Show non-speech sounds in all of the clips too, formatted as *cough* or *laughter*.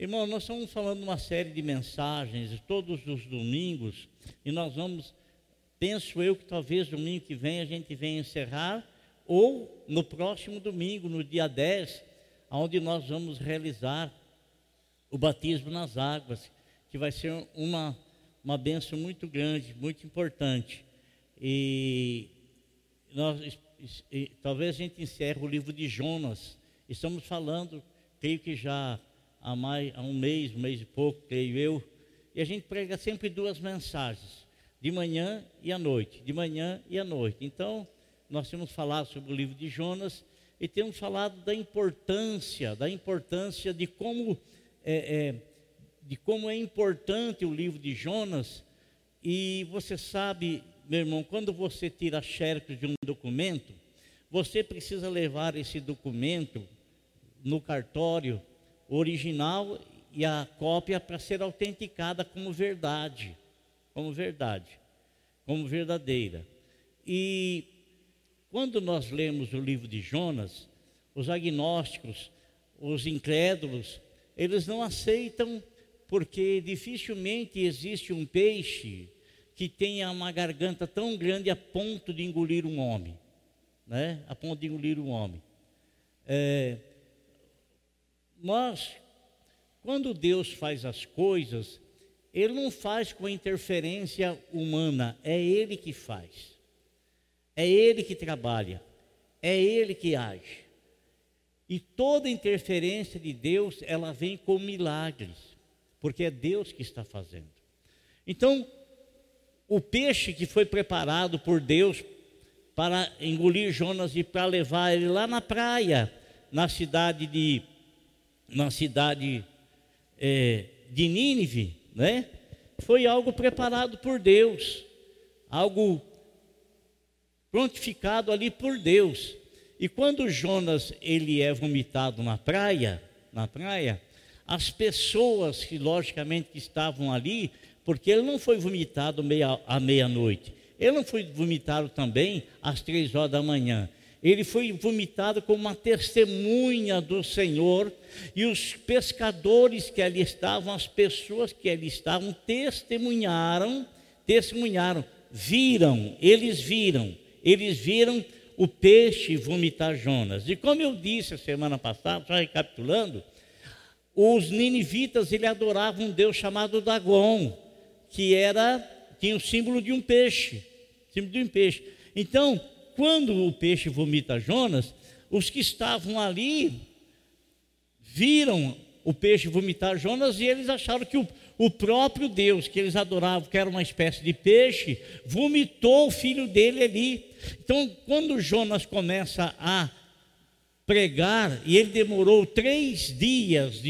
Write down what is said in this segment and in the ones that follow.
Irmão, nós estamos falando uma série de mensagens todos os domingos e nós vamos, penso eu que talvez domingo que vem a gente venha encerrar ou no próximo domingo, no dia 10, onde nós vamos realizar o batismo nas águas, que vai ser uma, uma benção muito grande, muito importante. E nós, e, talvez a gente encerre o livro de Jonas. Estamos falando, creio que já há, mais, há um mês, um mês e pouco, creio eu, e a gente prega sempre duas mensagens, de manhã e à noite, de manhã e à noite. Então, nós temos falado sobre o livro de Jonas e temos falado da importância, da importância de como é, é, de como é importante o livro de Jonas. E você sabe, meu irmão, quando você tira xerox de um documento, você precisa levar esse documento no cartório original e a cópia para ser autenticada como verdade, como verdade, como verdadeira. E quando nós lemos o livro de Jonas, os agnósticos, os incrédulos, eles não aceitam porque dificilmente existe um peixe que tenha uma garganta tão grande a ponto de engolir um homem, né? A ponto de engolir um homem. É, nós, quando Deus faz as coisas, Ele não faz com interferência humana, é Ele que faz. É Ele que trabalha, é Ele que age. E toda interferência de Deus, ela vem com milagres, porque é Deus que está fazendo. Então, o peixe que foi preparado por Deus para engolir Jonas e para levar ele lá na praia, na cidade de, na cidade é, de Nínive, né? Foi algo preparado por Deus, algo prontificado ali por Deus. E quando Jonas ele é vomitado na praia, na praia, as pessoas que logicamente que estavam ali, porque ele não foi vomitado meia, à meia-noite, ele não foi vomitado também às três horas da manhã. Ele foi vomitado como uma testemunha do Senhor, e os pescadores que ali estavam, as pessoas que ali estavam, testemunharam, testemunharam, viram, eles viram eles viram o peixe vomitar Jonas. E como eu disse a semana passada, só recapitulando, os ninivitas ele adoravam um deus chamado Dagon, que era tinha o símbolo de um peixe, símbolo de um peixe. Então, quando o peixe vomita Jonas, os que estavam ali viram o peixe vomitar Jonas e eles acharam que o, o próprio Deus que eles adoravam, que era uma espécie de peixe, vomitou o filho dele ali. Então, quando Jonas começa a pregar, e ele demorou três dias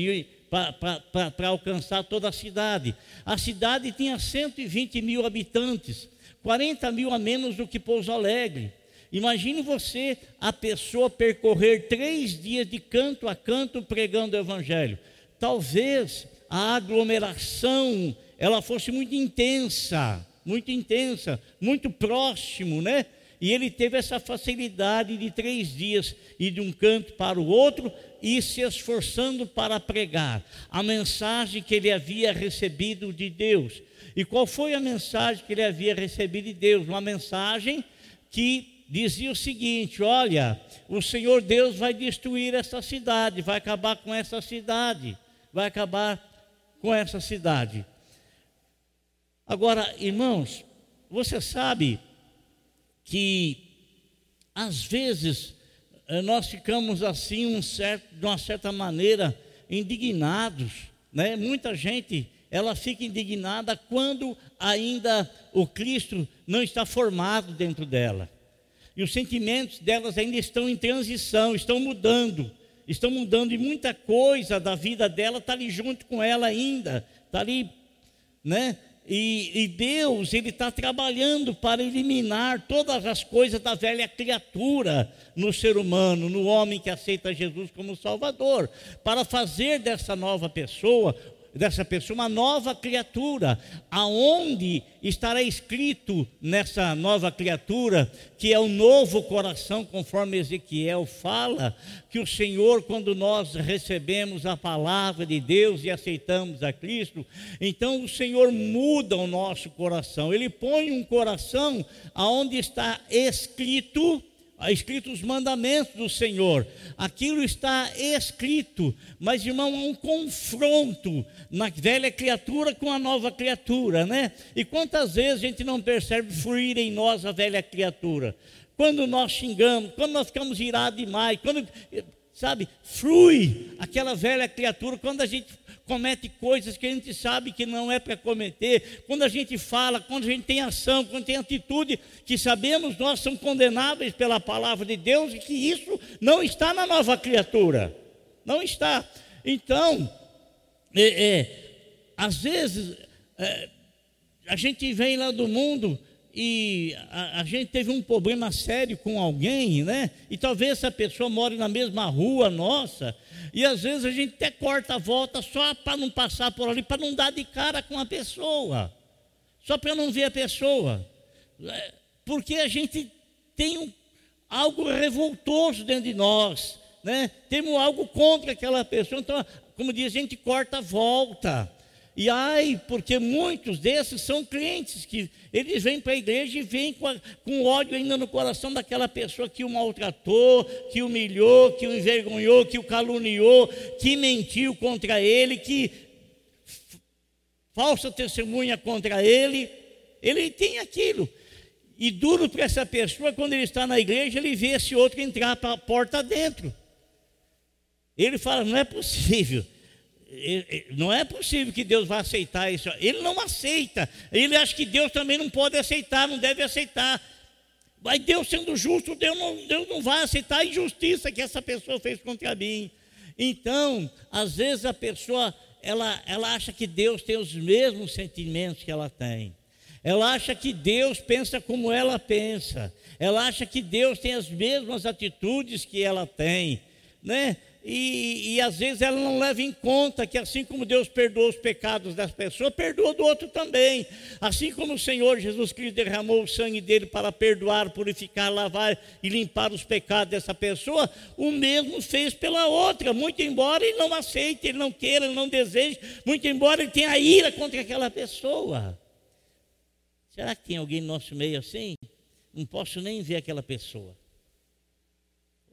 para alcançar toda a cidade. A cidade tinha 120 mil habitantes, 40 mil a menos do que Pouso Alegre. Imagine você, a pessoa percorrer três dias de canto a canto pregando o Evangelho. Talvez a aglomeração ela fosse muito intensa, muito intensa, muito próximo, né? E ele teve essa facilidade de três dias ir de um canto para o outro e se esforçando para pregar a mensagem que ele havia recebido de Deus. E qual foi a mensagem que ele havia recebido de Deus? Uma mensagem que dizia o seguinte: Olha, o Senhor Deus vai destruir essa cidade, vai acabar com essa cidade, vai acabar com essa cidade. Agora, irmãos, você sabe que às vezes eh, nós ficamos assim, um certo, de uma certa maneira, indignados, né? Muita gente ela fica indignada quando ainda o Cristo não está formado dentro dela. E os sentimentos delas ainda estão em transição, estão mudando estão mudando e muita coisa da vida dela está ali junto com ela ainda, está ali, né? E, e Deus, Ele está trabalhando para eliminar todas as coisas da velha criatura no ser humano, no homem que aceita Jesus como Salvador, para fazer dessa nova pessoa dessa pessoa uma nova criatura, aonde estará escrito nessa nova criatura, que é o novo coração, conforme Ezequiel fala, que o Senhor, quando nós recebemos a palavra de Deus e aceitamos a Cristo, então o Senhor muda o nosso coração, ele põe um coração aonde está escrito escrito os mandamentos do Senhor, aquilo está escrito, mas irmão, há um confronto na velha criatura com a nova criatura, né? E quantas vezes a gente não percebe fluir em nós a velha criatura? Quando nós xingamos, quando nós ficamos irados demais, quando, sabe, flui aquela velha criatura, quando a gente comete coisas que a gente sabe que não é para cometer, quando a gente fala, quando a gente tem ação, quando tem atitude que sabemos nós são condenáveis pela palavra de Deus e que isso não está na nova criatura, não está. Então, é, é, às vezes é, a gente vem lá do mundo e a, a, gente teve um problema sério com alguém, né? E talvez essa pessoa more na mesma rua nossa, e às vezes a gente até corta a volta só para não passar por ali, para não dar de cara com a pessoa, só para não ver a pessoa, é, porque a gente tem um, algo revoltoso dentro de nós, né? Temos algo contra aquela pessoa, então, como diz, a gente corta a volta. E ai, porque muitos desses são clientes que eles vêm para a igreja e vêm com, a, com ódio ainda no coração daquela pessoa que o maltratou, que humilhou, que o envergonhou, que o caluniou, que mentiu contra ele, que falsa testemunha contra ele. Ele tem aquilo. E duro para essa pessoa, quando ele está na igreja, ele vê esse outro entrar para a porta dentro. Ele fala: não é possível não é possível que Deus vá aceitar isso. Ele não aceita. Ele acha que Deus também não pode aceitar, não deve aceitar. Mas Deus sendo justo, Deus não, Deus não vai aceitar a injustiça que essa pessoa fez contra mim. Então, às vezes a pessoa, ela, ela acha que Deus tem os mesmos sentimentos que ela tem. Ela acha que Deus pensa como ela pensa. Ela acha que Deus tem as mesmas atitudes que ela tem, né? E, e, às vezes ela não leva em conta que assim como Deus perdoou os pecados das pessoas, perdoa do outro também. Assim como o Senhor Jesus Cristo derramou o sangue dele para perdoar, purificar, lavar e limpar os pecados dessa pessoa, o mesmo fez pela outra, muito embora ele não aceite, ele não queira, ele não deseje, muito embora ele tenha ira contra aquela pessoa. Será que tem alguém no nosso meio assim? Não posso nem ver aquela pessoa.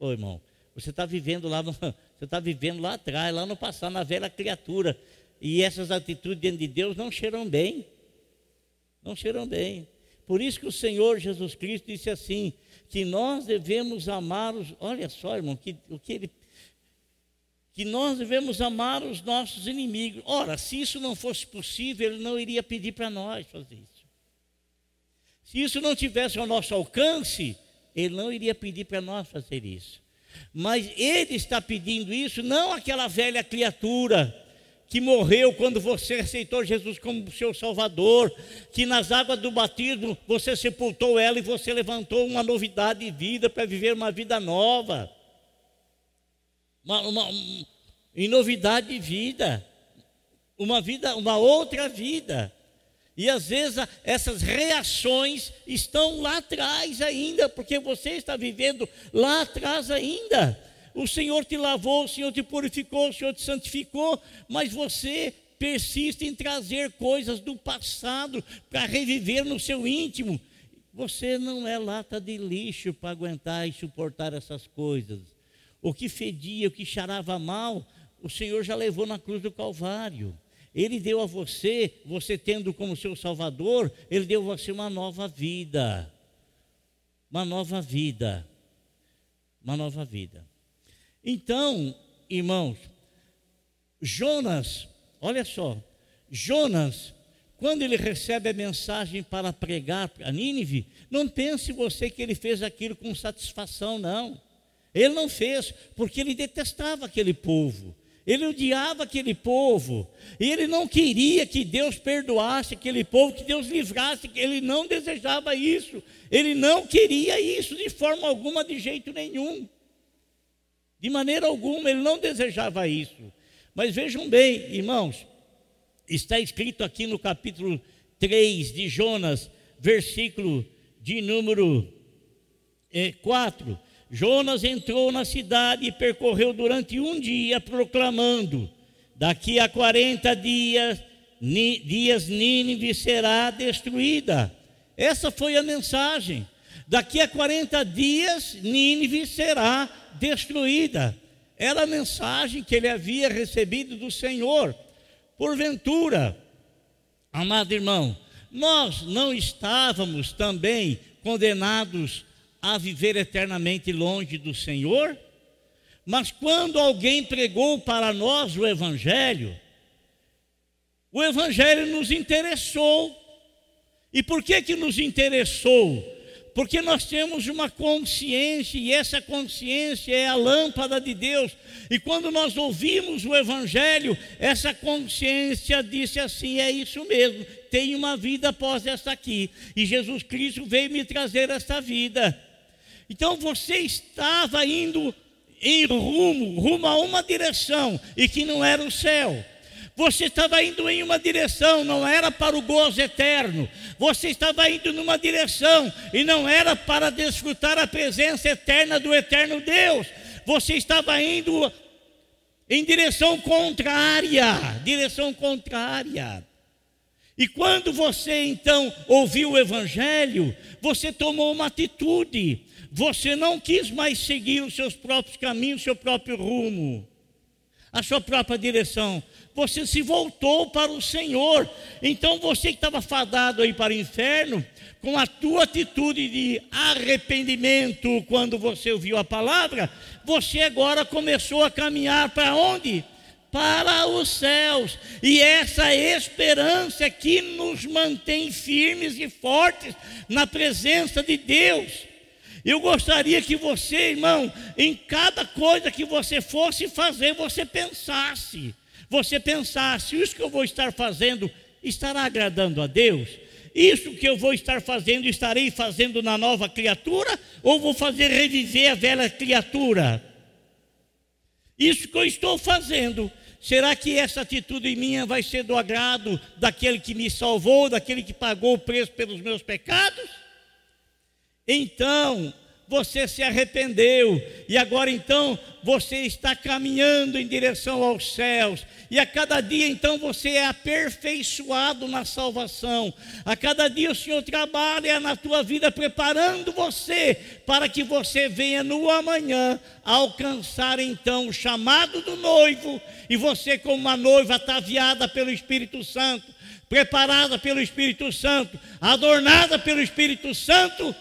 Ô irmão, você está vivendo lá, no, *laughs* você está vivendo lá atrás, lá no passado, na velha criatura. E essas atitudes diante de Deus não cheiram bem. Não cheiram bem. Por isso que o Senhor Jesus Cristo disse assim: que nós devemos amar os. Olha só, irmão, que, o que ele. Que nós devemos amar os nossos inimigos. Ora, se isso não fosse possível, ele não iria pedir para nós fazer isso. Se isso não tivesse ao nosso alcance, ele não iria pedir para nós fazer isso. Mas ele está pedindo isso, não aquela velha criatura que morreu quando você aceitou Jesus como seu Salvador, que nas águas do batismo você sepultou ela e você levantou uma novidade de vida para viver uma vida nova. Uma, uma, em novidade de vida, uma vida, uma outra vida. E às vezes essas reações estão lá atrás ainda, porque você está vivendo lá atrás ainda. O Senhor te lavou, o Senhor te purificou, o Senhor te santificou, mas você persiste em trazer coisas do passado para reviver no seu íntimo. Você não é lata de lixo para aguentar e suportar essas coisas. O que fedia, o que charava mal, o Senhor já levou na cruz do Calvário. Ele deu a você, você tendo como seu Salvador, Ele deu a você uma nova vida. Uma nova vida. Uma nova vida. Então, irmãos, Jonas, olha só, Jonas, quando ele recebe a mensagem para pregar a Nínive, não pense você que ele fez aquilo com satisfação, não. Ele não fez, porque ele detestava aquele povo. Ele odiava aquele povo, e ele não queria que Deus perdoasse aquele povo, que Deus livrasse, ele não desejava isso, ele não queria isso de forma alguma, de jeito nenhum, de maneira alguma, ele não desejava isso. Mas vejam bem, irmãos, está escrito aqui no capítulo 3 de Jonas, versículo de número 4. Jonas entrou na cidade e percorreu durante um dia, proclamando: Daqui a 40 dias, ni, dias Nínive será destruída. Essa foi a mensagem. Daqui a 40 dias, Nínive será destruída. Era a mensagem que ele havia recebido do Senhor. Porventura, amado irmão, nós não estávamos também condenados a viver eternamente longe do Senhor? Mas quando alguém pregou para nós o Evangelho, o Evangelho nos interessou. E por que que nos interessou? Porque nós temos uma consciência e essa consciência é a lâmpada de Deus. E quando nós ouvimos o Evangelho, essa consciência disse assim: é isso mesmo, tem uma vida após essa aqui. E Jesus Cristo veio me trazer essa vida. Então você estava indo em rumo, rumo a uma direção, e que não era o céu. Você estava indo em uma direção, não era para o gozo eterno. Você estava indo numa direção e não era para desfrutar a presença eterna do eterno Deus. Você estava indo em direção contrária, direção contrária. E quando você então ouviu o evangelho, você tomou uma atitude. Você não quis mais seguir os seus próprios caminhos, o seu próprio rumo a sua própria direção. Você se voltou para o Senhor. Então você que estava fadado aí para o inferno, com a tua atitude de arrependimento quando você ouviu a palavra, você agora começou a caminhar para onde? Para os céus. E essa esperança que nos mantém firmes e fortes na presença de Deus. Eu gostaria que você, irmão, em cada coisa que você fosse fazer, você pensasse. Você pensasse, isso que eu vou estar fazendo estará agradando a Deus? Isso que eu vou estar fazendo, estarei fazendo na nova criatura? Ou vou fazer reviver a velha criatura? Isso que eu estou fazendo, será que essa atitude minha vai ser do agrado daquele que me salvou, daquele que pagou o preço pelos meus pecados? Então, você se arrependeu e agora então você está caminhando em direção aos céus. E a cada dia então você é aperfeiçoado na salvação. A cada dia o Senhor trabalha na tua vida preparando você para que você venha no amanhã alcançar então o chamado do noivo e você como uma noiva ataviada pelo Espírito Santo, preparada pelo Espírito Santo, adornada pelo Espírito Santo,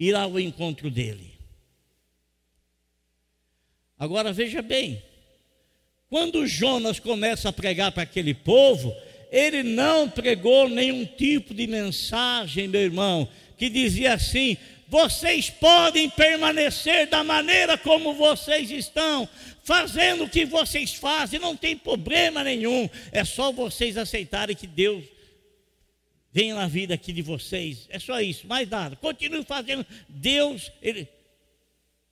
ir ao encontro dele. Agora veja bem, quando Jonas começa a pregar para aquele povo, ele não pregou nenhum tipo de mensagem, meu irmão, que dizia assim: vocês podem permanecer da maneira como vocês estão, fazendo o que vocês fazem, não tem problema nenhum, é só vocês aceitarem que Deus venha na vida aqui de vocês. É só isso, mais nada. Continue fazendo. Deus, ele.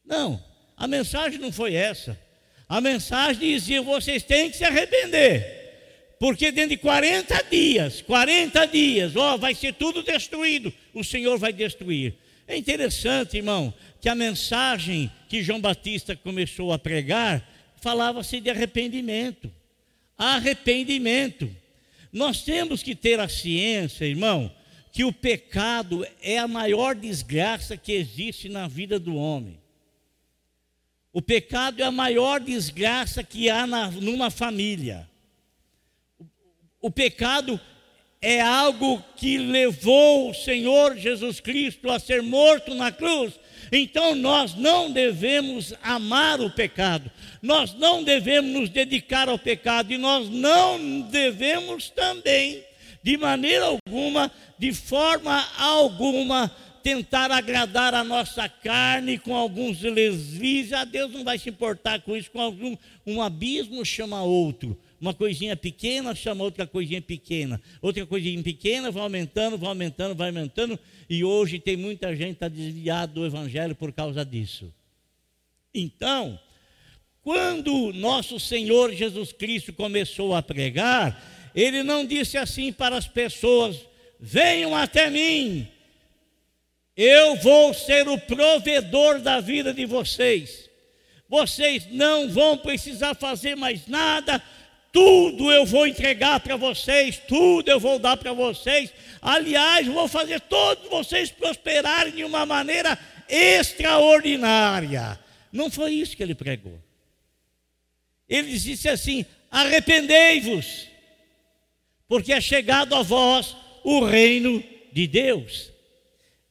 Não, a mensagem não foi essa. A mensagem dizia: vocês têm que se arrepender. Porque dentro de 40 dias, 40 dias, ó, vai ser tudo destruído. O Senhor vai destruir. É interessante, irmão, que a mensagem que João Batista começou a pregar falava-se de arrependimento. Arrependimento. Nós temos que ter a ciência, irmão, que o pecado é a maior desgraça que existe na vida do homem. O pecado é a maior desgraça que há na, numa família. O, o pecado é algo que levou o Senhor Jesus Cristo a ser morto na cruz. Então nós não devemos amar o pecado, nós não devemos nos dedicar ao pecado e nós não devemos também, de maneira alguma, de forma alguma, tentar agradar a nossa carne com alguns deslizes. A Deus não vai se importar com isso, com algum um abismo chama outro. Uma coisinha pequena chama outra coisinha pequena. Outra coisinha pequena vai aumentando, vai aumentando, vai aumentando. E hoje tem muita gente está desviada do Evangelho por causa disso. Então, quando nosso Senhor Jesus Cristo começou a pregar, ele não disse assim para as pessoas: venham até mim, eu vou ser o provedor da vida de vocês. Vocês não vão precisar fazer mais nada, tudo eu vou entregar para vocês, tudo eu vou dar para vocês. Aliás, vou fazer todos vocês prosperarem de uma maneira extraordinária. Não foi isso que ele pregou. Ele disse assim: arrependei-vos, porque é chegado a vós o reino de Deus.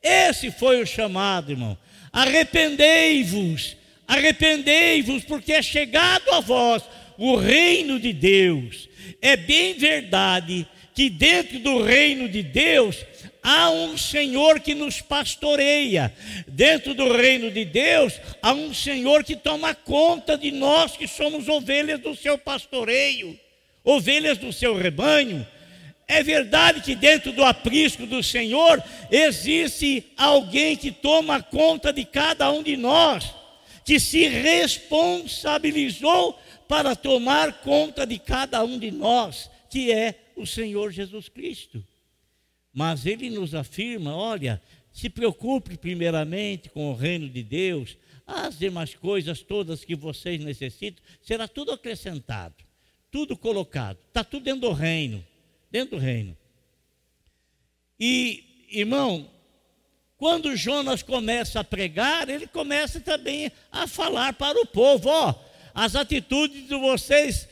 Esse foi o chamado, irmão. Arrependei-vos, arrependei-vos, porque é chegado a vós o reino de Deus. É bem verdade que dentro do reino de Deus há um Senhor que nos pastoreia. Dentro do reino de Deus há um Senhor que toma conta de nós que somos ovelhas do seu pastoreio, ovelhas do seu rebanho. É verdade que dentro do aprisco do Senhor existe alguém que toma conta de cada um de nós, que se responsabilizou para tomar conta de cada um de nós, que é o Senhor Jesus Cristo. Mas ele nos afirma: olha, se preocupe primeiramente com o reino de Deus, as demais coisas todas que vocês necessitam, será tudo acrescentado, tudo colocado, está tudo dentro do reino dentro do reino. E, irmão, quando Jonas começa a pregar, ele começa também a falar para o povo: ó, as atitudes de vocês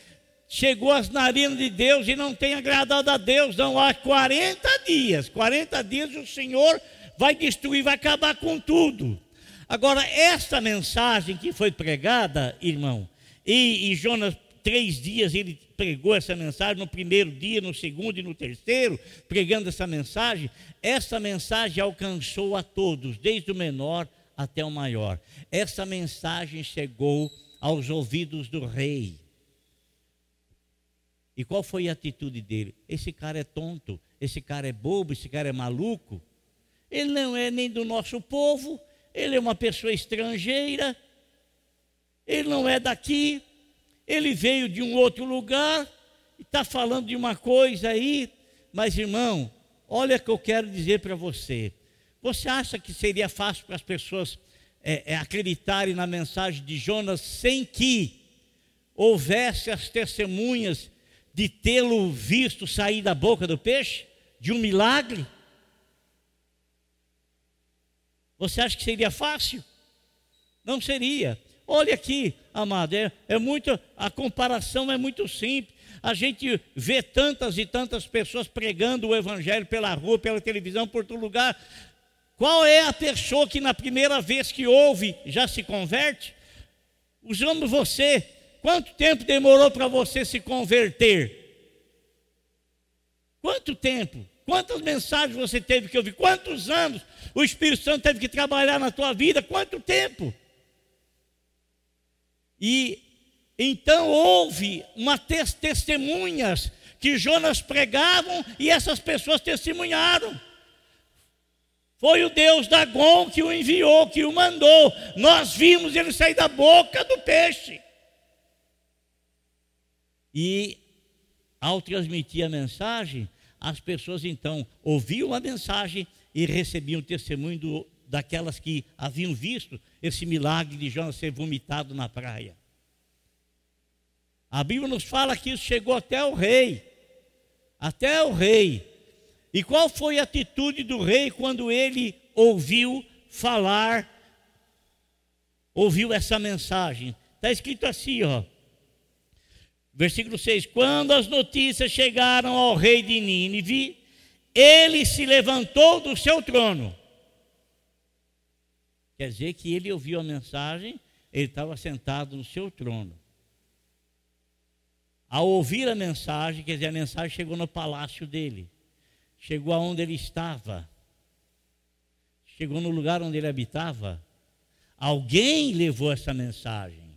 chegou às narinas de Deus e não tem agradado a Deus, não. Há 40 dias, 40 dias o Senhor vai destruir, vai acabar com tudo. Agora, essa mensagem que foi pregada, irmão, e, e Jonas três dias ele pregou essa mensagem, no primeiro dia, no segundo e no terceiro, pregando essa mensagem. Essa mensagem alcançou a todos, desde o menor até o maior. Essa mensagem chegou aos ouvidos do rei. E qual foi a atitude dele? Esse cara é tonto, esse cara é bobo, esse cara é maluco. Ele não é nem do nosso povo, ele é uma pessoa estrangeira, ele não é daqui, ele veio de um outro lugar está falando de uma coisa aí, mas irmão, olha o que eu quero dizer para você. Você acha que seria fácil para as pessoas é, é, acreditarem na mensagem de Jonas sem que houvesse as testemunhas de tê-lo visto sair da boca do peixe? De um milagre? Você acha que seria fácil? Não seria. Olha aqui, amado, é, é muito, a comparação é muito simples. A gente vê tantas e tantas pessoas pregando o evangelho pela rua, pela televisão, por todo lugar. Qual é a pessoa que na primeira vez que ouve já se converte? Usamos você. Quanto tempo demorou para você se converter? Quanto tempo? Quantas mensagens você teve que ouvir? Quantos anos o Espírito Santo teve que trabalhar na tua vida? Quanto tempo? E então houve uma testemunhas que Jonas pregavam e essas pessoas testemunharam. Foi o Deus Dagon que o enviou, que o mandou. Nós vimos ele sair da boca do peixe. E ao transmitir a mensagem, as pessoas então ouviam a mensagem e recebiam testemunho do, daquelas que haviam visto esse milagre de Jonas ser vomitado na praia. A Bíblia nos fala que isso chegou até o rei. Até o rei. E qual foi a atitude do rei quando ele ouviu falar, ouviu essa mensagem? Está escrito assim, ó. Versículo 6: Quando as notícias chegaram ao rei de Nínive, ele se levantou do seu trono Quer dizer que ele ouviu a mensagem, ele estava sentado no seu trono. Ao ouvir a mensagem, quer dizer, a mensagem chegou no palácio dele, chegou aonde ele estava, chegou no lugar onde ele habitava. Alguém levou essa mensagem.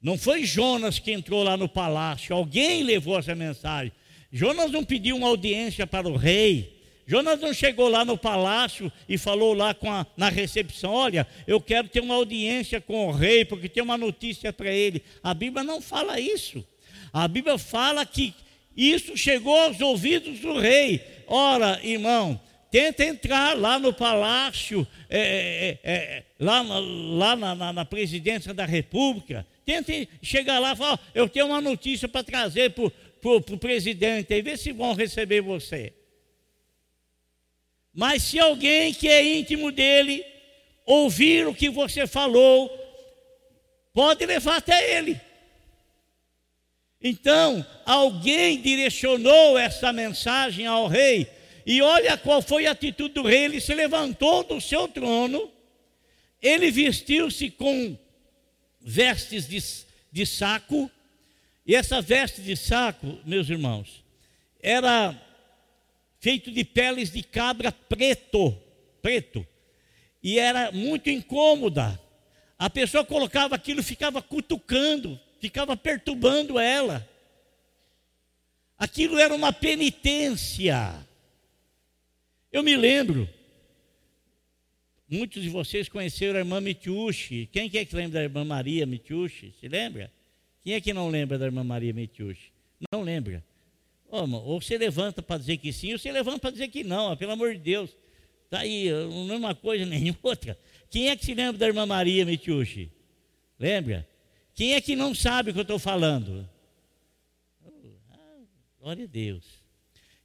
Não foi Jonas que entrou lá no palácio, alguém levou essa mensagem. Jonas não pediu uma audiência para o rei, Jonas não chegou lá no palácio e falou lá a, na recepção: Olha, eu quero ter uma audiência com o rei, porque tem uma notícia para ele. A Bíblia não fala isso. A Bíblia fala que isso chegou aos ouvidos do rei. Ora, irmão, tenta entrar lá no palácio, é, é, é, é lá, lá na, na, na, presidência da república. Tenta chegar lá e falar: Eu tenho uma notícia para trazer para o presidente, e ver se vão receber você. Mas se alguém que é íntimo dele ouvir o que você falou, pode levar até ele. Então, alguém direcionou essa mensagem ao rei, e olha qual foi a atitude do rei: ele se levantou do seu trono, ele vestiu-se com vestes de, de saco, e essa veste de saco, meus irmãos, era feito de peles de cabra preto, preto. E era muito incômoda. A pessoa colocava aquilo, ficava cutucando, ficava perturbando ela. Aquilo era uma penitência. Eu me lembro, muitos de vocês conheceram a irmã Mitiushi. Quem é que lembra da irmã Maria Mitiushi? Se lembra? Quem é que não lembra da irmã Maria Mitiushi? Não lembra? Ou você levanta para dizer que sim, ou você levanta para dizer que não, pelo amor de Deus. Está aí, não é uma coisa *laughs* nem outra. Quem é que se lembra da irmã Maria Mitiushi? Lembra? Quem é que não sabe o que eu estou falando? Ah, glória a Deus.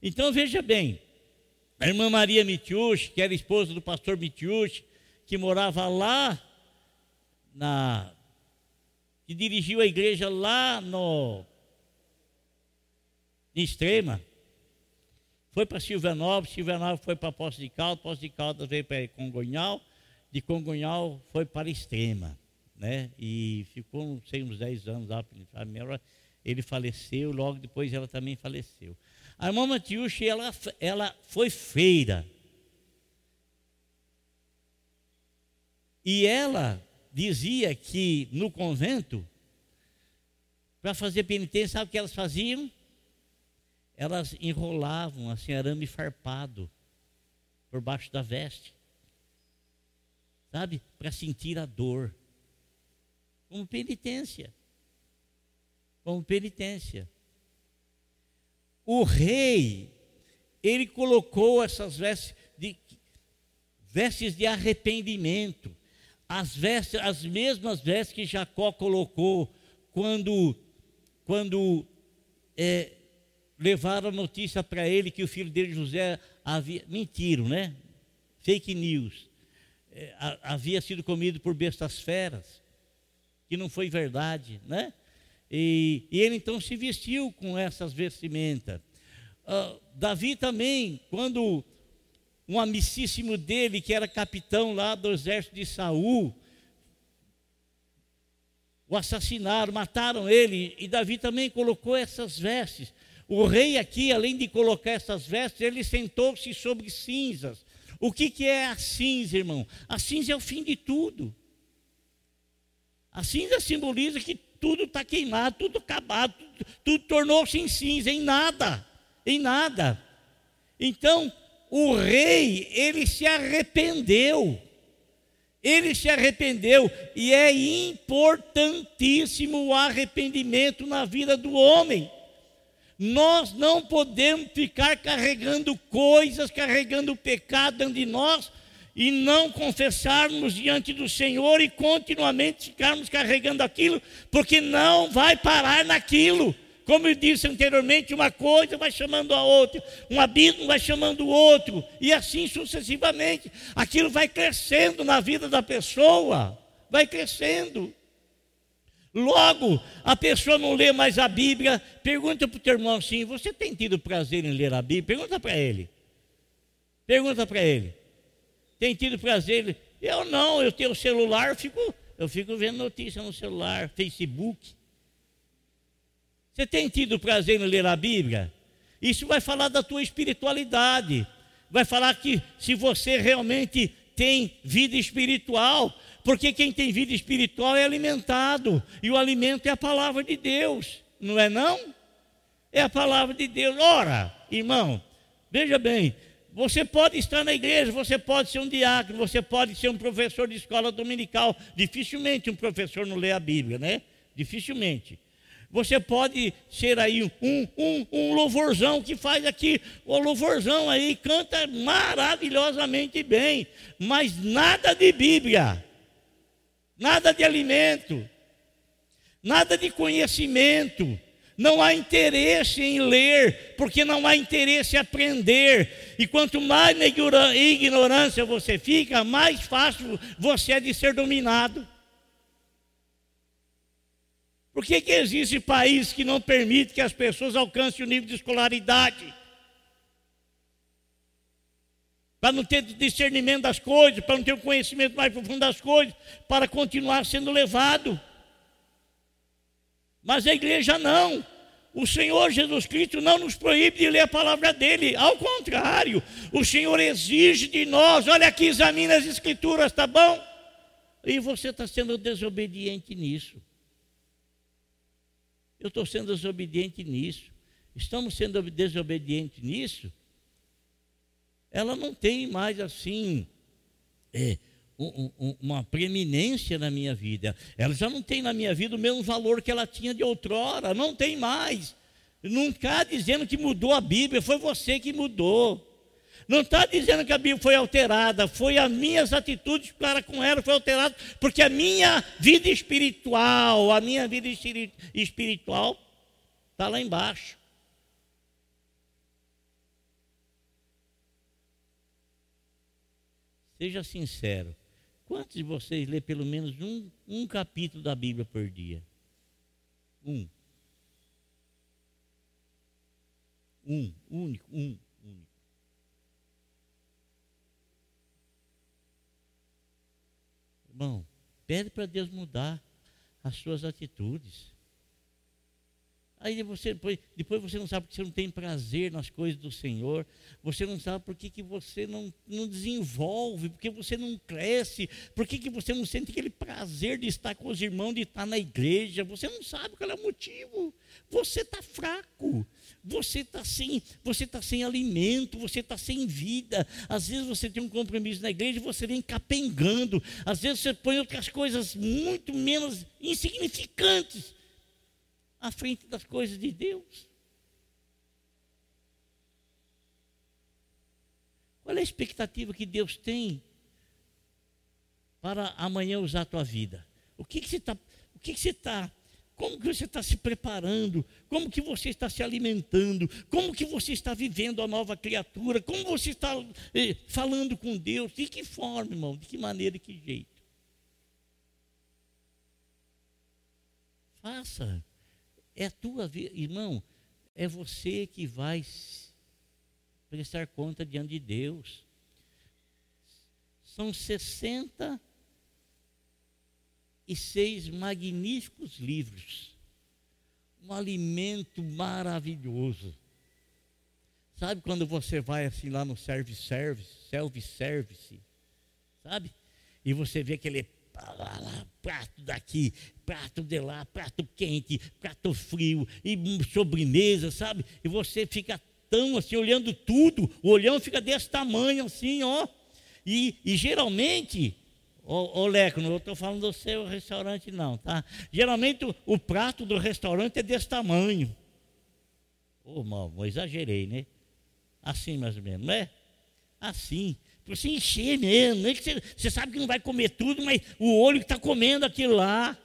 Então veja bem, a irmã Maria Mitiushi, que era esposa do pastor Mitiushi, que morava lá na. que dirigiu a igreja lá no em Extrema, foi para Silvanópolis, Silvanópolis foi para Poço de Caldas, Poço de Caldas veio para Congonhal, de Congonhal foi para Extrema, né? E ficou, não sei, uns 10 anos lá, ele faleceu, logo depois ela também faleceu. A irmã Matiushi, ela, ela foi feira. E ela dizia que no convento, para fazer penitência, sabe o que elas faziam? elas enrolavam assim arame farpado por baixo da veste, sabe, para sentir a dor, como penitência, como penitência. O rei, ele colocou essas vestes de, vestes de arrependimento, as vestes, as mesmas vestes que Jacó colocou quando, quando é, levaram a notícia para ele que o filho dele, José, havia. Mentiram, né? Fake news. É, havia sido comido por bestas feras, que não foi verdade, né? E, e ele então se vestiu com essas vestimentas. Uh, Davi também, quando um amicíssimo dele, que era capitão lá do exército de Saul, o assassinaram, mataram ele, e Davi também colocou essas vestes. O rei aqui, além de colocar essas vestes, ele sentou-se sobre cinzas. O que, que é a cinza, irmão? A cinza é o fim de tudo. A cinza simboliza que tudo está queimado, tudo acabado, tudo, tudo tornou-se em cinza, em nada, em nada. Então, o rei, ele se arrependeu. Ele se arrependeu e é importantíssimo o arrependimento na vida do homem. Nós não podemos ficar carregando coisas, carregando pecado dentro de nós e não confessarmos diante do Senhor e continuamente ficarmos carregando aquilo, porque não vai parar naquilo. Como eu disse anteriormente, uma coisa vai chamando a outra, um abismo vai chamando o outro, e assim sucessivamente. Aquilo vai crescendo na vida da pessoa, vai crescendo. Logo, a pessoa não lê mais a Bíblia. Pergunta para o teu irmão assim: Você tem tido prazer em ler a Bíblia? Pergunta para ele. Pergunta para ele. Tem tido prazer? Eu não, eu tenho celular, eu fico, eu fico vendo notícia no celular, Facebook. Você tem tido prazer em ler a Bíblia? Isso vai falar da tua espiritualidade. Vai falar que se você realmente tem vida espiritual, porque quem tem vida espiritual é alimentado, e o alimento é a palavra de Deus, não é não? É a palavra de Deus. Ora, irmão, veja bem, Você pode estar na igreja, você pode ser um diácono, você pode ser um professor de escola dominical. Dificilmente um professor não lê a Bíblia, né? Dificilmente. Você pode ser aí um, um, um louvorzão que faz aqui, o louvorzão aí, canta maravilhosamente bem, mas nada de Bíblia, nada de alimento, nada de conhecimento. Não há interesse em ler, porque não há interesse em aprender. E quanto mais ignorância você fica, mais fácil você é de ser dominado. Por que, que existe país que não permite que as pessoas alcancem o nível de escolaridade? Para não ter discernimento das coisas, para não ter um conhecimento mais profundo das coisas, para continuar sendo levado. Mas a igreja não. O Senhor Jesus Cristo não nos proíbe de ler a palavra dele, ao contrário, o Senhor exige de nós: olha aqui, examina as Escrituras, tá bom? E você está sendo desobediente nisso. Eu estou sendo desobediente nisso. Estamos sendo desobedientes nisso. Ela não tem mais assim. É, uma preeminência na minha vida. Ela já não tem na minha vida o mesmo valor que ela tinha de outrora, não tem mais. Não está dizendo que mudou a Bíblia, foi você que mudou. Não está dizendo que a Bíblia foi alterada, foi as minhas atitudes para com ela foi alterada, porque a minha vida espiritual, a minha vida espiritual está lá embaixo. Seja sincero. Quantos de vocês lê pelo menos um, um capítulo da Bíblia por dia? Um. Um, único, um, único. Irmão, pede para Deus mudar as suas atitudes. Aí você, depois, você não sabe porque você não tem prazer nas coisas do Senhor, você não sabe por que, que você não, não desenvolve, porque você não cresce, por que, que você não sente aquele prazer de estar com os irmãos, de estar na igreja, você não sabe qual é o motivo. Você está fraco, você está sem, você tá sem alimento, você está sem vida. Às vezes você tem um compromisso na igreja e você vem capengando, às vezes você põe outras coisas muito menos insignificantes à frente das coisas de Deus. Qual é a expectativa que Deus tem para amanhã usar a tua vida? O que, que você está, o que, que você está, como que você está se preparando? Como que você está se alimentando? Como que você está vivendo a nova criatura? Como você está eh, falando com Deus? De que forma, irmão? De que maneira, de que jeito? Faça. É tua vida, irmão, é você que vai prestar conta diante de Deus. São 66 magníficos livros. Um alimento maravilhoso. Sabe quando você vai assim lá no service-service, self-service, sabe? E você vê aquele prato daqui, prato de lá, prato quente, prato frio, e sobremesa, sabe? E você fica tão assim, olhando tudo, o olhão fica desse tamanho assim, ó. E, e geralmente, ô, ô Leco, não estou falando do seu restaurante, não, tá? Geralmente o, o, prato do restaurante é desse tamanho. Ô, oh, mal, exagerei, né? Assim mais ou menos, não é? Assim você encher mesmo. É que você, você, sabe que não vai comer tudo, mas o olho que está comendo aquilo lá.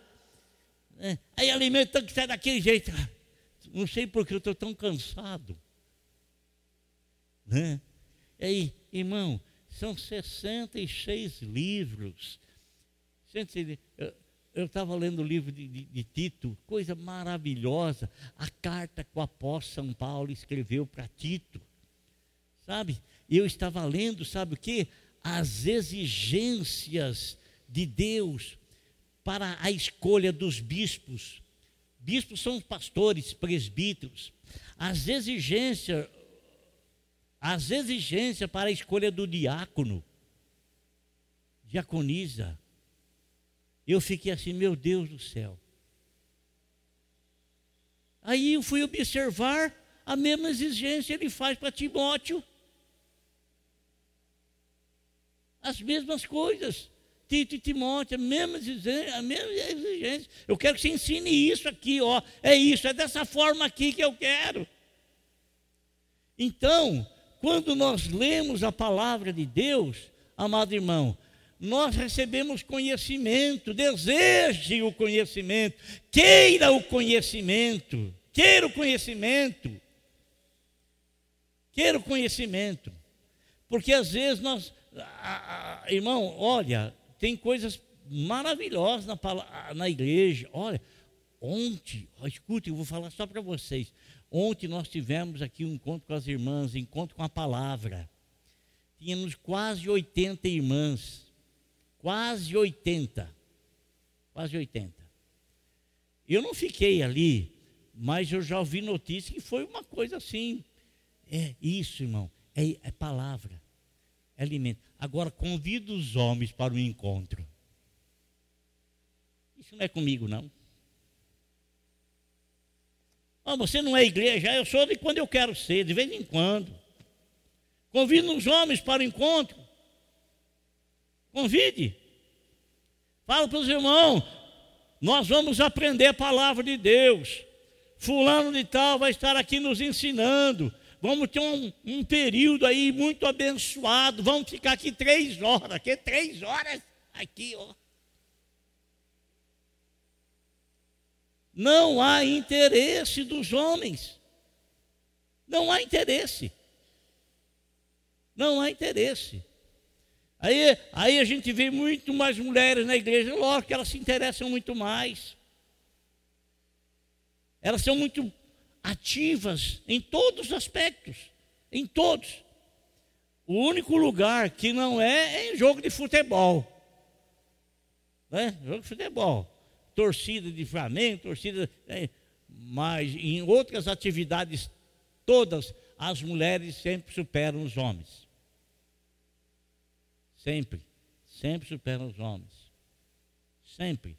É, aí alimenta que sai daquele jeito. Não sei porque eu estou tão cansado. Né? Aí, irmão, são 66 livros. Eu estava lendo o livro de, de, de, Tito, coisa maravilhosa. A carta que o apóstolo São Paulo escreveu para Tito. Sabe? Eu estava lendo, sabe o que? As exigências de Deus para a escolha dos bispos. Bispos são pastores, presbíteros. As exigências, as exigências para a escolha do diácono, diaconisa. Eu fiquei assim, meu Deus do céu. Aí eu fui observar a mesma exigência ele faz para Timóteo. As mesmas coisas. Tito e Timóteo, a mesma exigência. Eu quero que você ensine isso aqui, ó. É isso, é dessa forma aqui que eu quero. Então, quando nós lemos a palavra de Deus, amado irmão, nós recebemos conhecimento, deseje o conhecimento, queira o conhecimento, queira o conhecimento, queira o conhecimento, porque às vezes nós, irmão, olha, tem coisas maravilhosas na, na igreja, olha, ontem, escute, eu vou falar só para vocês, ontem nós tivemos aqui um encontro com as irmãs, encontro com a palavra, tínhamos quase 80 irmãs, quase 80. Quase 80. Eu não fiquei ali, mas eu já ouvi notícia que foi uma coisa assim. É isso, irmão. É, é palavra. É alimento. Agora, convido os homens para o encontro. Isso não é comigo, não. Oh, você não é igreja, eu sou de quando eu quero ser, de vez em quando. Convido os homens para o encontro. Convide. Fala para os irmãos, nós vamos aprender a palavra de Deus. Fulano de tal vai estar aqui nos ensinando. Vamos ter um, um período aí muito abençoado. Vamos ficar aqui três horas. Aqui três horas aqui, ó. Não há interesse dos homens. Não há interesse. Não há interesse. Aí, aí a gente vê muito mais mulheres na igreja, lógico que elas se interessam muito mais. Elas são muito ativas em todos os aspectos, em todos. O único lugar que não é é em jogo de futebol. Né? Jogo de futebol. Torcida de Flamengo, torcida. Né? Mas em outras atividades todas, as mulheres sempre superam os homens. Sempre. Sempre superam os homens. Sempre.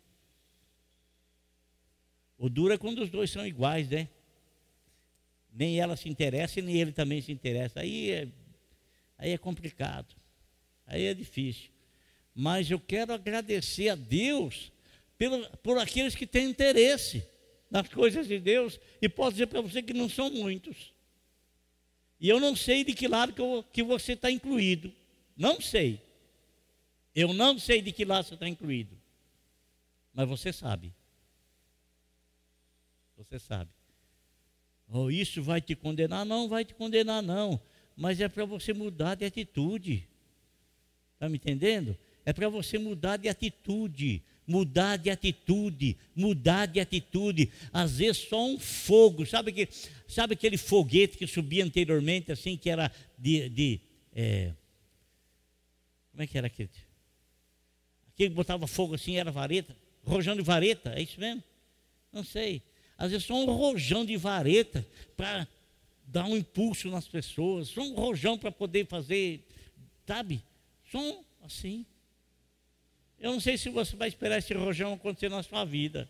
O duro é quando os dois são iguais, né? Nem ela se interessa, nem ele também se interessa. Aí é, aí é complicado. Aí é difícil. Mas eu quero agradecer a Deus por, por aqueles que têm interesse nas coisas de Deus. E posso dizer para você que não são muitos. E eu não sei de que lado que, eu, que você está incluído. Não sei. Eu não sei de que lado você está incluído, mas você sabe. Você sabe. Oh, isso vai te condenar? Não, vai te condenar, não. Mas é para você mudar de atitude. Está me entendendo? É para você mudar de atitude. Mudar de atitude. Mudar de atitude. Às vezes só um fogo. Sabe, que, sabe aquele foguete que subia anteriormente, assim, que era de. de é, como é que era aquele? que botava fogo assim era vareta, rojão de vareta, é isso mesmo? Não sei. Às vezes só um rojão de vareta para dar um impulso nas pessoas, só um rojão para poder fazer, sabe? Só um, assim. Eu não sei se você vai esperar esse rojão acontecer na sua vida.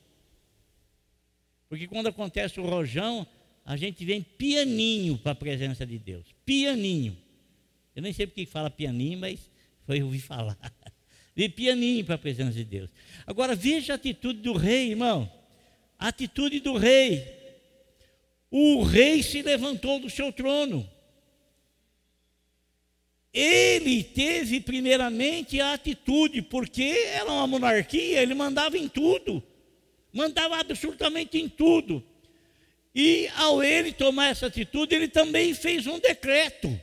Porque quando acontece o rojão, a gente vem pianinho para a presença de Deus. Pianinho. Eu nem sei porque fala pianinho, mas foi ouvir falar. *laughs* de pianinho para a presença de Deus. Agora veja a atitude do rei, irmão. A atitude do rei. O rei se levantou do seu trono. Ele teve primeiramente a atitude, porque era uma monarquia, ele mandava em tudo. Mandava absolutamente em tudo. E ao ele tomar essa atitude, ele também fez um decreto.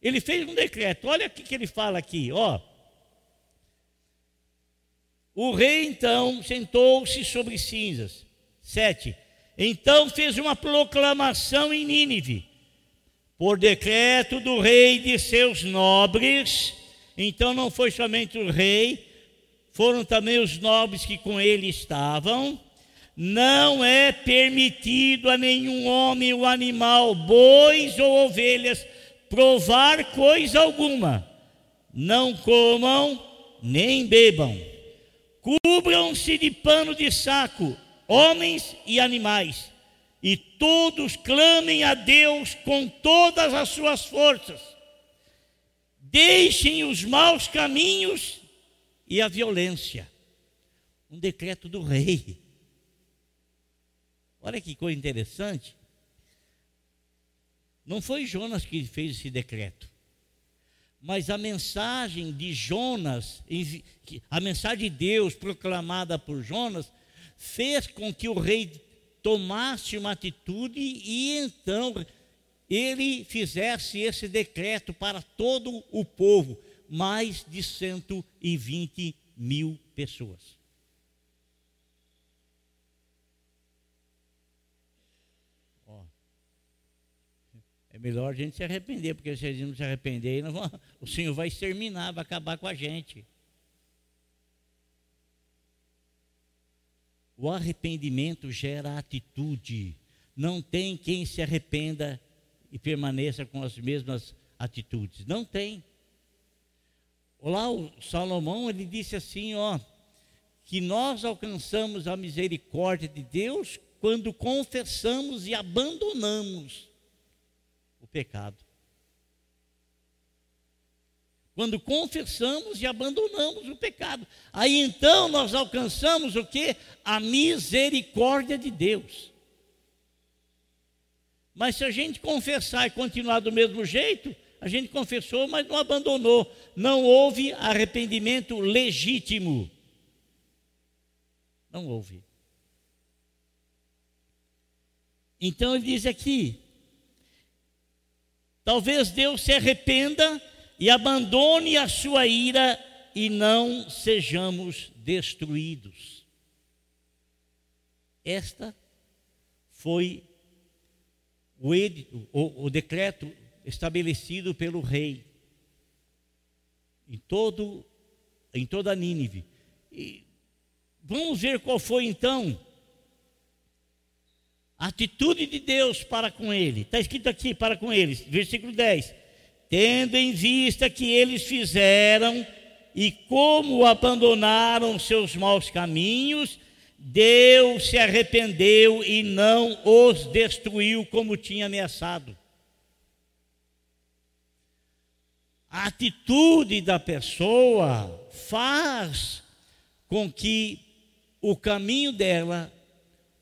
Ele fez um decreto. Olha o que ele fala aqui, ó. O rei então sentou-se sobre cinzas. Sete. Então fez uma proclamação em Nínive, por decreto do rei e de seus nobres. Então não foi somente o rei, foram também os nobres que com ele estavam. Não é permitido a nenhum homem ou animal, bois ou ovelhas, provar coisa alguma. Não comam nem bebam Cubram-se de pano de saco, homens e animais, e todos clamem a Deus com todas as suas forças. deixem os maus caminhos e a violência. Um decreto do rei. Olha que coisa interessante. Não foi Jonas que fez esse decreto. Mas a mensagem de Jonas, a mensagem de Deus proclamada por Jonas, fez com que o rei tomasse uma atitude e então ele fizesse esse decreto para todo o povo, mais de 120 mil pessoas. Melhor a gente se arrepender, porque se a gente não se arrepender, não, o Senhor vai exterminar, vai acabar com a gente. O arrependimento gera atitude. Não tem quem se arrependa e permaneça com as mesmas atitudes. Não tem. Lá o Salomão ele disse assim, ó, que nós alcançamos a misericórdia de Deus quando confessamos e abandonamos pecado. Quando confessamos e abandonamos o pecado. Aí então nós alcançamos o que? A misericórdia de Deus. Mas se a gente confessar e continuar do mesmo jeito, a gente confessou, mas não abandonou. Não houve arrependimento legítimo. Não houve. Então ele diz aqui: talvez Deus se arrependa e abandone a sua ira e não sejamos destruídos. Esta foi o, edito, o, o decreto estabelecido pelo rei em todo em toda Nínive. E vamos ver qual foi então atitude de Deus para com ele. Está escrito aqui para com eles, versículo 10. Tendo em vista que eles fizeram e como abandonaram seus maus caminhos, Deus se arrependeu e não os destruiu como tinha ameaçado. A atitude da pessoa faz com que o caminho dela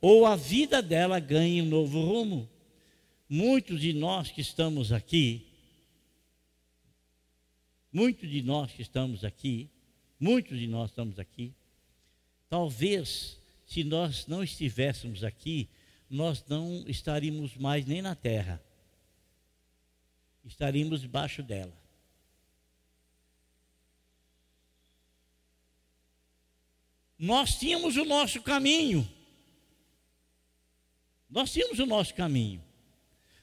ou a vida dela ganhe um novo rumo. Muitos de nós que estamos aqui, muitos de nós que estamos aqui, muitos de nós estamos aqui, talvez se nós não estivéssemos aqui, nós não estaríamos mais nem na terra, estaríamos debaixo dela. Nós tínhamos o nosso caminho, nós tínhamos o nosso caminho,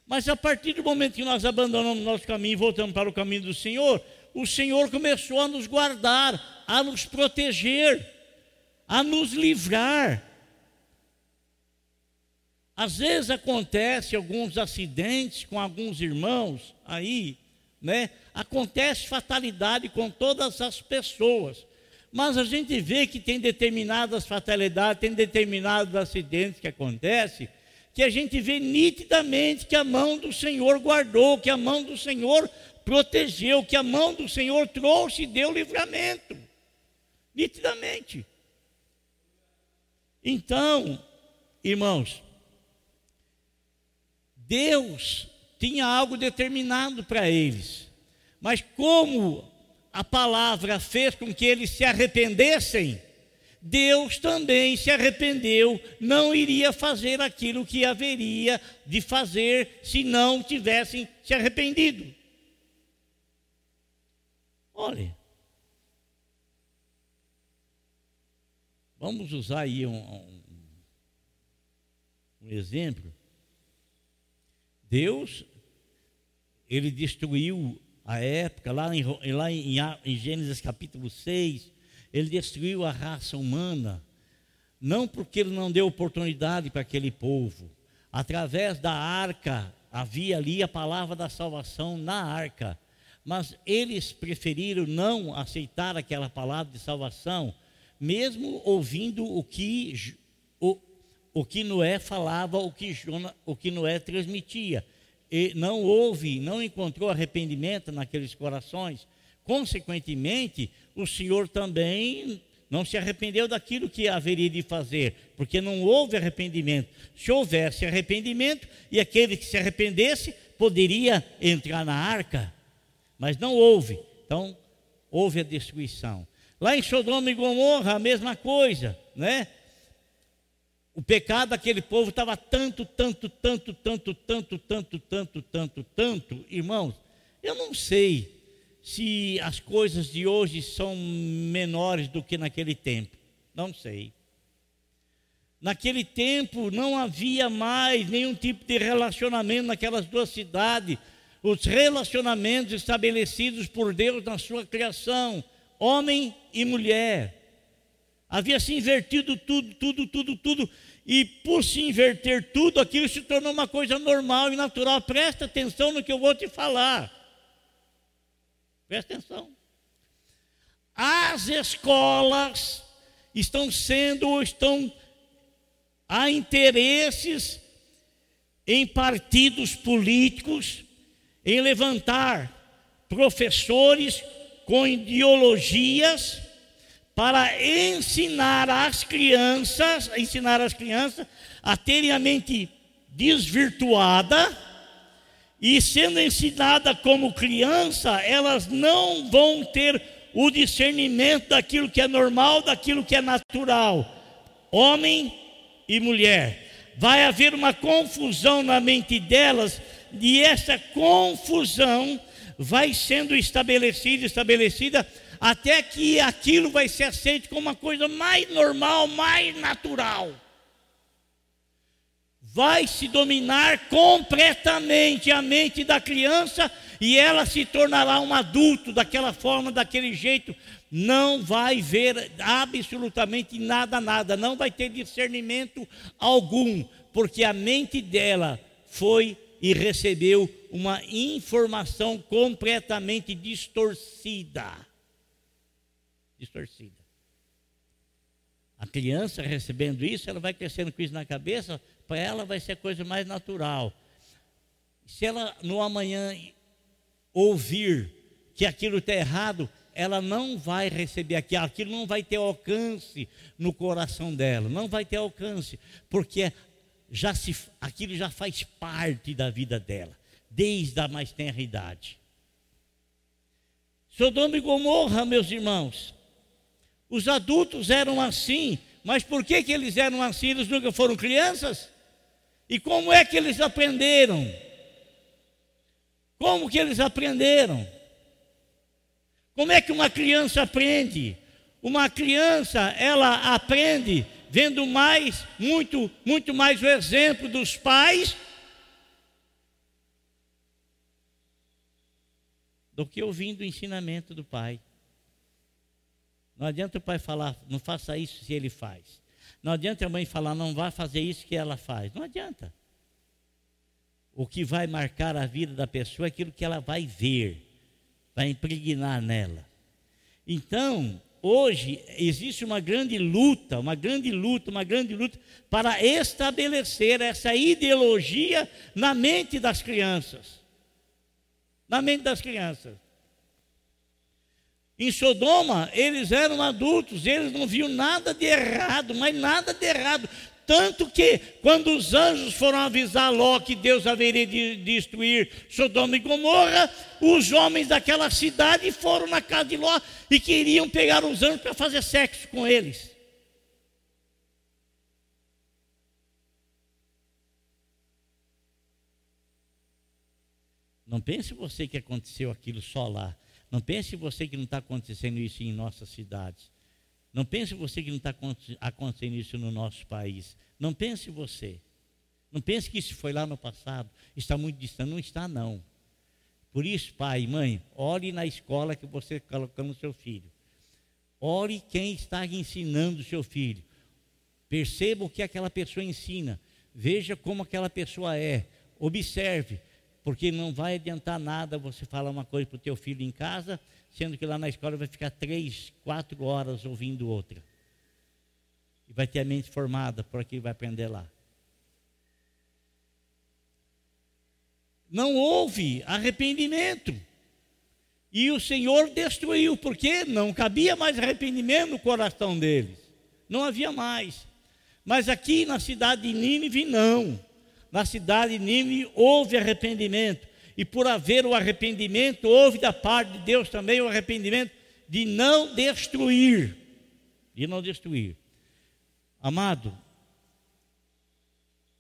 mas a partir do momento que nós abandonamos o nosso caminho e voltamos para o caminho do Senhor, o Senhor começou a nos guardar, a nos proteger a nos livrar. Às vezes acontece alguns acidentes com alguns irmãos aí, né? Acontece fatalidade com todas as pessoas. Mas a gente vê que tem determinadas fatalidades, tem determinados acidentes que acontecem, que a gente vê nitidamente que a mão do Senhor guardou, que a mão do Senhor protegeu, que a mão do Senhor trouxe e deu livramento. Nitidamente. Então, irmãos, Deus tinha algo determinado para eles, mas como a palavra fez com que eles se arrependessem, Deus também se arrependeu, não iria fazer aquilo que haveria de fazer se não tivessem se arrependido. Olha, Vamos usar aí um, um, um exemplo. Deus, ele destruiu a época, lá em, lá em, em Gênesis capítulo 6, ele destruiu a raça humana, não porque ele não deu oportunidade para aquele povo. Através da arca, havia ali a palavra da salvação na arca, mas eles preferiram não aceitar aquela palavra de salvação mesmo ouvindo o que, o, o que Noé falava, o que, Jona, o que Noé transmitia. E não houve, não encontrou arrependimento naqueles corações. consequentemente, o Senhor também não se arrependeu daquilo que haveria de fazer, porque não houve arrependimento. Se houvesse arrependimento e aquele que se arrependesse poderia entrar na arca, mas não houve. Então, houve a destruição. Lá em Sodoma e Gomorra, a mesma coisa, né? O pecado daquele povo estava tanto, tanto, tanto, tanto, tanto, tanto, tanto, tanto, tanto, irmãos. Eu não sei se as coisas de hoje são menores do que naquele tempo. Não sei. Naquele tempo não havia mais nenhum tipo de relacionamento naquelas duas cidades. Os relacionamentos estabelecidos por Deus na sua criação, homem e mulher. Havia se invertido tudo, tudo, tudo, tudo. E por se inverter tudo, aquilo se tornou uma coisa normal e natural. Presta atenção no que eu vou te falar. Presta atenção. As escolas estão sendo, estão há interesses em partidos políticos em levantar professores com ideologias para ensinar as crianças, ensinar as crianças a terem a mente desvirtuada e sendo ensinada como criança, elas não vão ter o discernimento daquilo que é normal, daquilo que é natural. Homem e mulher. Vai haver uma confusão na mente delas, e essa confusão vai sendo estabelecida, estabelecida, até que aquilo vai ser aceito como uma coisa mais normal, mais natural vai se dominar completamente a mente da criança e ela se tornará um adulto daquela forma, daquele jeito. Não vai ver absolutamente nada, nada, não vai ter discernimento algum, porque a mente dela foi e recebeu uma informação completamente distorcida. Distorcida. A criança recebendo isso, ela vai crescendo com isso na cabeça, para ela vai ser a coisa mais natural. Se ela no amanhã ouvir que aquilo está errado, ela não vai receber aquilo, aquilo não vai ter alcance no coração dela, não vai ter alcance, porque já se, aquilo já faz parte da vida dela, desde a mais tenra idade. Sodoma e Gomorra, meus irmãos, os adultos eram assim, mas por que, que eles eram assim? Eles nunca foram crianças? E como é que eles aprenderam? Como que eles aprenderam? Como é que uma criança aprende? Uma criança, ela aprende vendo mais, muito, muito mais o exemplo dos pais do que ouvindo o ensinamento do pai. Não adianta o pai falar, não faça isso se ele faz. Não adianta a mãe falar, não vá fazer isso que ela faz. Não adianta. O que vai marcar a vida da pessoa é aquilo que ela vai ver, vai impregnar nela. Então, hoje existe uma grande luta, uma grande luta, uma grande luta para estabelecer essa ideologia na mente das crianças. Na mente das crianças. Em Sodoma, eles eram adultos, eles não viam nada de errado, mas nada de errado. Tanto que, quando os anjos foram avisar Ló que Deus haveria de destruir Sodoma e Gomorra, os homens daquela cidade foram na casa de Ló e queriam pegar os anjos para fazer sexo com eles. Não pense você que aconteceu aquilo só lá. Não pense você que não está acontecendo isso em nossas cidades. Não pense você que não está acontecendo isso no nosso país. Não pense você. Não pense que isso foi lá no passado. Está muito distante. Não está, não. Por isso, pai e mãe, ore na escola que você está colocando o seu filho. Ore quem está ensinando o seu filho. Perceba o que aquela pessoa ensina. Veja como aquela pessoa é. Observe porque não vai adiantar nada você falar uma coisa para o teu filho em casa, sendo que lá na escola vai ficar três, quatro horas ouvindo outra. E vai ter a mente formada por aquilo que vai aprender lá. Não houve arrependimento. E o Senhor destruiu, porque não cabia mais arrependimento no coração deles. Não havia mais. Mas aqui na cidade de Nínive, não. Na cidade de Nínive houve arrependimento. E por haver o arrependimento, houve da parte de Deus também o arrependimento de não destruir. De não destruir. Amado,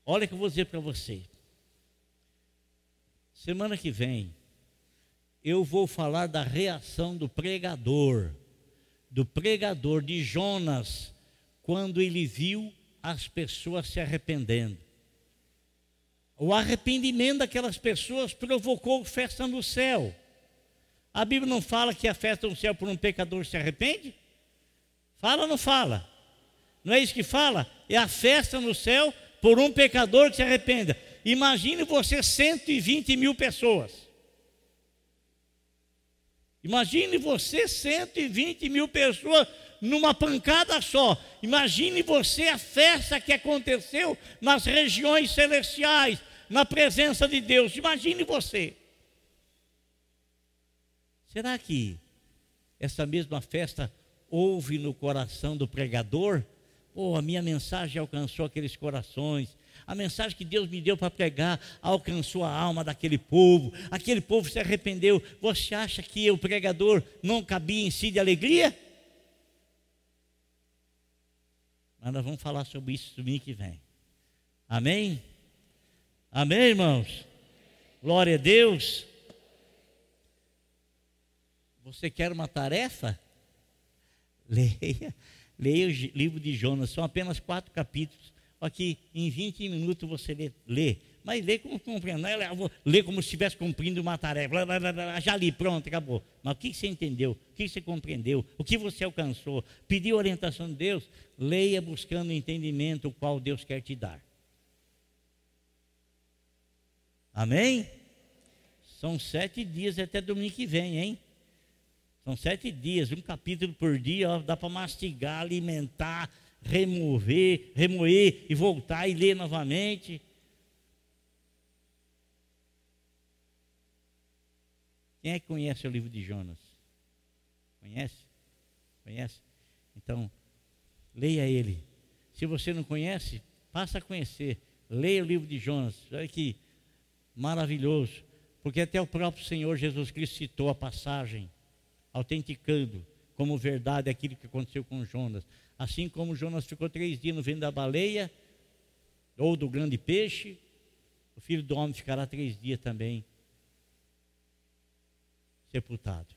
olha o que eu vou dizer para você. Semana que vem, eu vou falar da reação do pregador, do pregador de Jonas, quando ele viu as pessoas se arrependendo. O arrependimento daquelas pessoas provocou festa no céu. A Bíblia não fala que a festa no céu por um pecador se arrepende? Fala ou não fala? Não é isso que fala? É a festa no céu por um pecador que se arrependa. Imagine você 120 mil pessoas. Imagine você 120 mil pessoas numa pancada só. Imagine você a festa que aconteceu nas regiões celestiais, na presença de Deus. Imagine você. Será que essa mesma festa houve no coração do pregador? Oh, a minha mensagem alcançou aqueles corações. A mensagem que Deus me deu para pregar alcançou a alma daquele povo. Aquele povo se arrependeu. Você acha que o pregador não cabia em si de alegria? Mas nós vamos falar sobre isso domingo que vem. Amém? Amém, irmãos? Glória a Deus. Você quer uma tarefa? *laughs* Leia Leia o livro de Jonas, são apenas quatro capítulos. Aqui, em 20 minutos você lê, lê. mas lê como compreende, não é lê como se estivesse cumprindo uma tarefa. Blá, blá, blá, já li, pronto, acabou. Mas o que você entendeu? O que você compreendeu? O que você alcançou? Pediu orientação de Deus? Leia buscando o entendimento o qual Deus quer te dar. Amém? São sete dias até domingo que vem, hein? São sete dias, um capítulo por dia, ó, dá para mastigar, alimentar, remover, remoer e voltar e ler novamente. Quem é que conhece o livro de Jonas? Conhece? Conhece? Então, leia ele. Se você não conhece, passa a conhecer. Leia o livro de Jonas. Olha que maravilhoso. Porque até o próprio Senhor Jesus Cristo citou a passagem autenticando como verdade aquilo que aconteceu com Jonas. Assim como Jonas ficou três dias no vento da baleia, ou do grande peixe, o filho do homem ficará três dias também sepultado.